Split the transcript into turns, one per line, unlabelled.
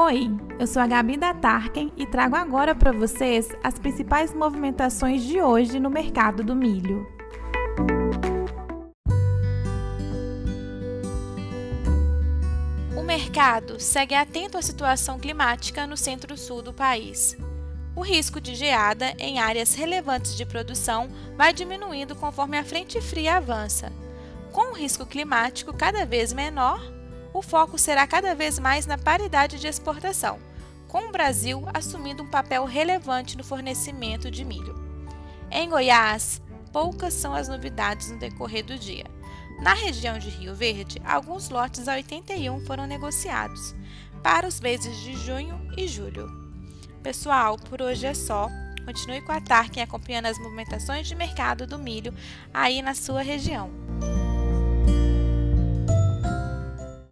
Oi, eu sou a Gabi da Tarken e trago agora para vocês as principais movimentações de hoje no mercado do milho. O mercado segue atento à situação climática no centro-sul do país. O risco de geada em áreas relevantes de produção vai diminuindo conforme a frente fria avança. Com o risco climático cada vez menor, o foco será cada vez mais na paridade de exportação, com o Brasil assumindo um papel relevante no fornecimento de milho. Em Goiás, poucas são as novidades no decorrer do dia. Na região de Rio Verde, alguns lotes a 81 foram negociados para os meses de junho e julho. Pessoal, por hoje é só. Continue com a Tarkin acompanhando as movimentações de mercado do milho aí na sua região.